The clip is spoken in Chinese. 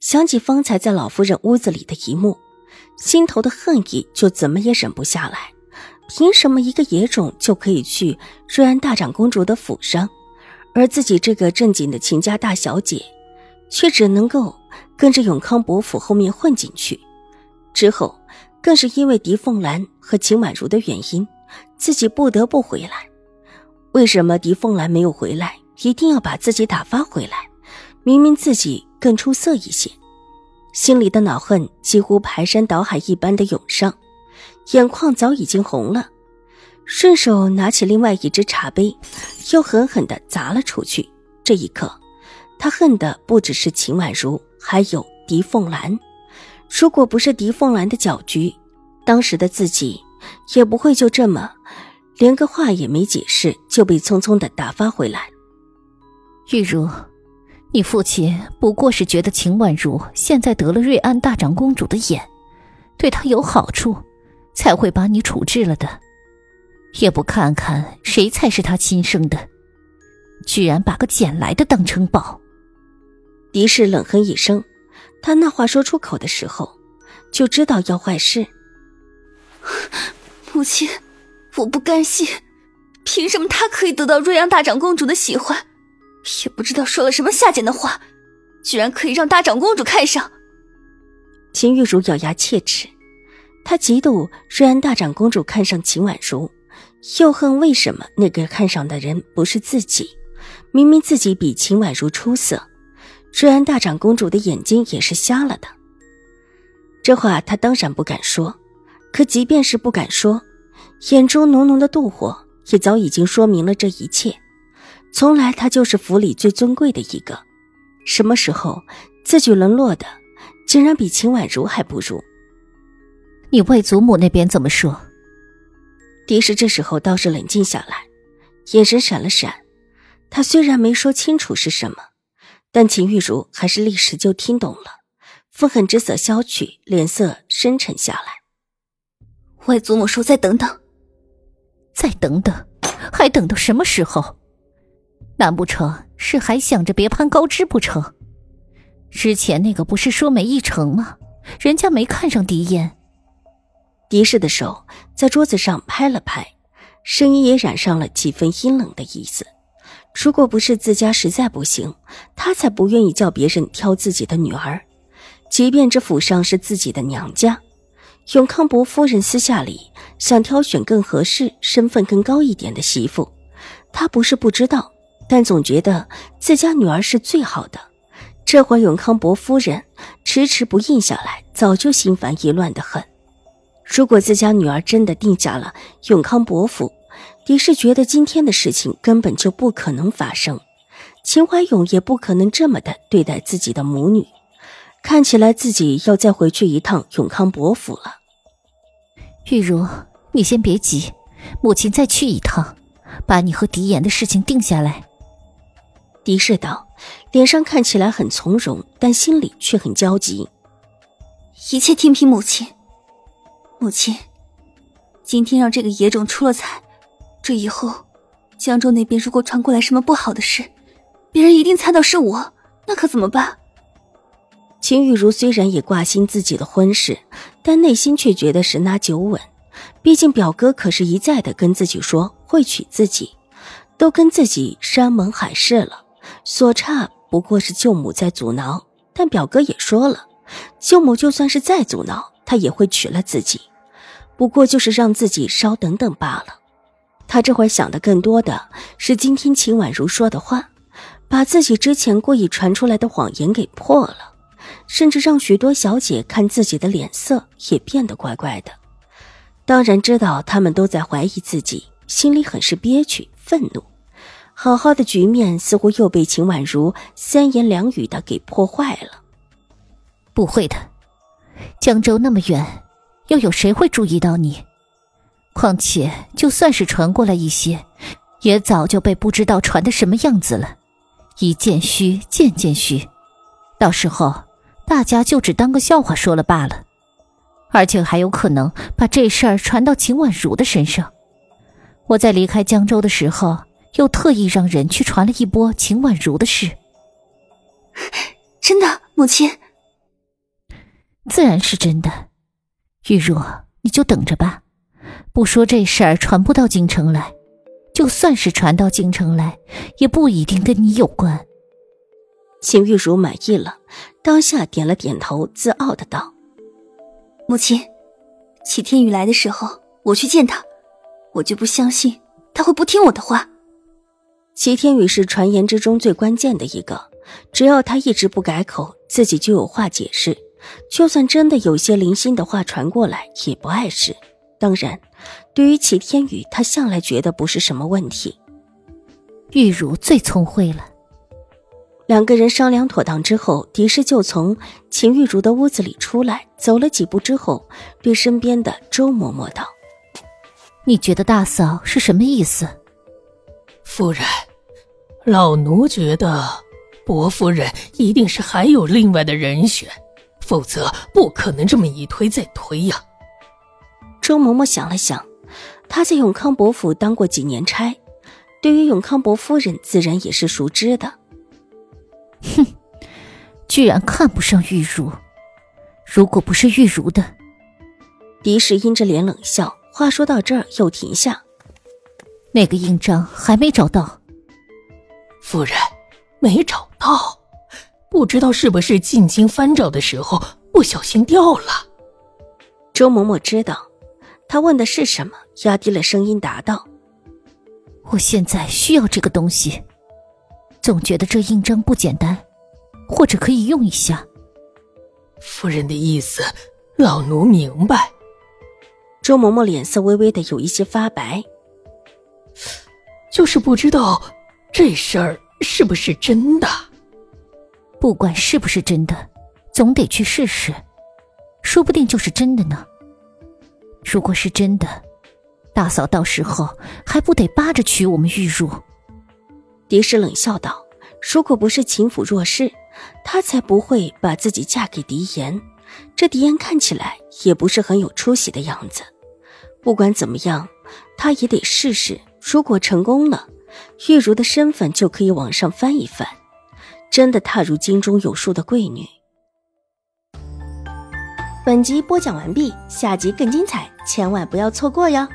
想起方才在老夫人屋子里的一幕，心头的恨意就怎么也忍不下来。凭什么一个野种就可以去瑞安大长公主的府上，而自己这个正经的秦家大小姐，却只能够跟着永康伯府后面混进去？之后，更是因为狄凤兰和秦婉如的原因，自己不得不回来。为什么狄凤兰没有回来，一定要把自己打发回来？明明自己。更出色一些，心里的恼恨几乎排山倒海一般的涌上，眼眶早已经红了，顺手拿起另外一只茶杯，又狠狠地砸了出去。这一刻，他恨的不只是秦婉如，还有狄凤兰。如果不是狄凤兰的搅局，当时的自己也不会就这么连个话也没解释就被匆匆的打发回来。玉茹。你父亲不过是觉得秦婉如现在得了瑞安大长公主的眼，对她有好处，才会把你处置了的，也不看看谁才是他亲生的，居然把个捡来的当成宝。狄氏冷哼一声，他那话说出口的时候，就知道要坏事。母亲，我不甘心，凭什么他可以得到瑞安大长公主的喜欢？也不知道说了什么下贱的话，居然可以让大长公主看上。秦玉茹咬牙切齿，她嫉妒瑞安大长公主看上秦婉如，又恨为什么那个看上的人不是自己。明明自己比秦婉如出色，瑞安大长公主的眼睛也是瞎了的。这话她当然不敢说，可即便是不敢说，眼中浓浓的妒火也早已经说明了这一切。从来他就是府里最尊贵的一个，什么时候自己沦落的，竟然比秦婉如还不如？你外祖母那边怎么说？狄氏这时候倒是冷静下来，眼神闪了闪。他虽然没说清楚是什么，但秦玉茹还是立时就听懂了，愤恨之色消去，脸色深沉下来。外祖母说：“再等等，再等等，还等到什么时候？”难不成是还想着别攀高枝不成？之前那个不是说没议成吗？人家没看上狄燕。狄氏的手在桌子上拍了拍，声音也染上了几分阴冷的意思。如果不是自家实在不行，他才不愿意叫别人挑自己的女儿。即便这府上是自己的娘家，永康伯夫人私下里想挑选更合适、身份更高一点的媳妇，他不是不知道。但总觉得自家女儿是最好的，这会永康伯夫人迟迟不应下来，早就心烦意乱的很。如果自家女儿真的定下了永康伯府，狄氏觉得今天的事情根本就不可能发生，秦怀勇也不可能这么的对待自己的母女。看起来自己要再回去一趟永康伯府了。玉茹，你先别急，母亲再去一趟，把你和狄言的事情定下来。狄氏道，脸上看起来很从容，但心里却很焦急。一切听凭母亲。母亲，今天让这个野种出了彩，这以后江州那边如果传过来什么不好的事，别人一定猜到是我，那可怎么办？秦玉茹虽然也挂心自己的婚事，但内心却觉得十拿九稳。毕竟表哥可是一再的跟自己说会娶自己，都跟自己山盟海誓了。所差不过是舅母在阻挠，但表哥也说了，舅母就算是再阻挠，他也会娶了自己，不过就是让自己稍等等罢了。他这会想的更多的是今天秦婉如说的话，把自己之前故意传出来的谎言给破了，甚至让许多小姐看自己的脸色也变得怪怪的。当然知道他们都在怀疑自己，心里很是憋屈、愤怒。好好的局面似乎又被秦婉如三言两语的给破坏了。不会的，江州那么远，又有谁会注意到你？况且，就算是传过来一些，也早就被不知道传的什么样子了，一件虚，件件虚，到时候大家就只当个笑话说了罢了。而且还有可能把这事儿传到秦婉如的身上。我在离开江州的时候，又特意让人去传了一波秦婉如的事。真的，母亲。自然是真的，玉若，你就等着吧。不说这事儿传不到京城来，就算是传到京城来，也不一定跟你有关。秦玉茹满意了，当下点了点头，自傲的道：“母亲，齐天宇来的时候，我去见他，我就不相信他会不听我的话。齐天宇是传言之中最关键的一个，只要他一直不改口，自己就有话解释。”就算真的有些零星的话传过来，也不碍事。当然，对于齐天宇，他向来觉得不是什么问题。玉茹最聪慧了。两个人商量妥当之后，狄氏就从秦玉茹的屋子里出来，走了几步之后，对身边的周嬷嬷道：“你觉得大嫂是什么意思？”夫人，老奴觉得薄夫人一定是还有另外的人选。否则不可能这么一推再推呀。周嬷嬷想了想，她在永康伯府当过几年差，对于永康伯夫人自然也是熟知的。哼，居然看不上玉茹！如果不是玉茹的，狄氏阴着脸冷笑。话说到这儿又停下。那个印章还没找到。夫人，没找到。不知道是不是进京翻找的时候不小心掉了。周嬷嬷知道他问的是什么，压低了声音答道：“我现在需要这个东西，总觉得这印章不简单，或者可以用一下。”夫人的意思，老奴明白。周嬷嬷脸色微微的有一些发白，就是不知道这事儿是不是真的。不管是不是真的，总得去试试，说不定就是真的呢。如果是真的，大嫂到时候还不得扒着娶我们玉茹？狄氏冷笑道：“如果不是秦府弱势，她才不会把自己嫁给狄言。这狄言看起来也不是很有出息的样子。不管怎么样，她也得试试。如果成功了，玉茹的身份就可以往上翻一翻。”真的踏入京中有数的贵女。本集播讲完毕，下集更精彩，千万不要错过哟。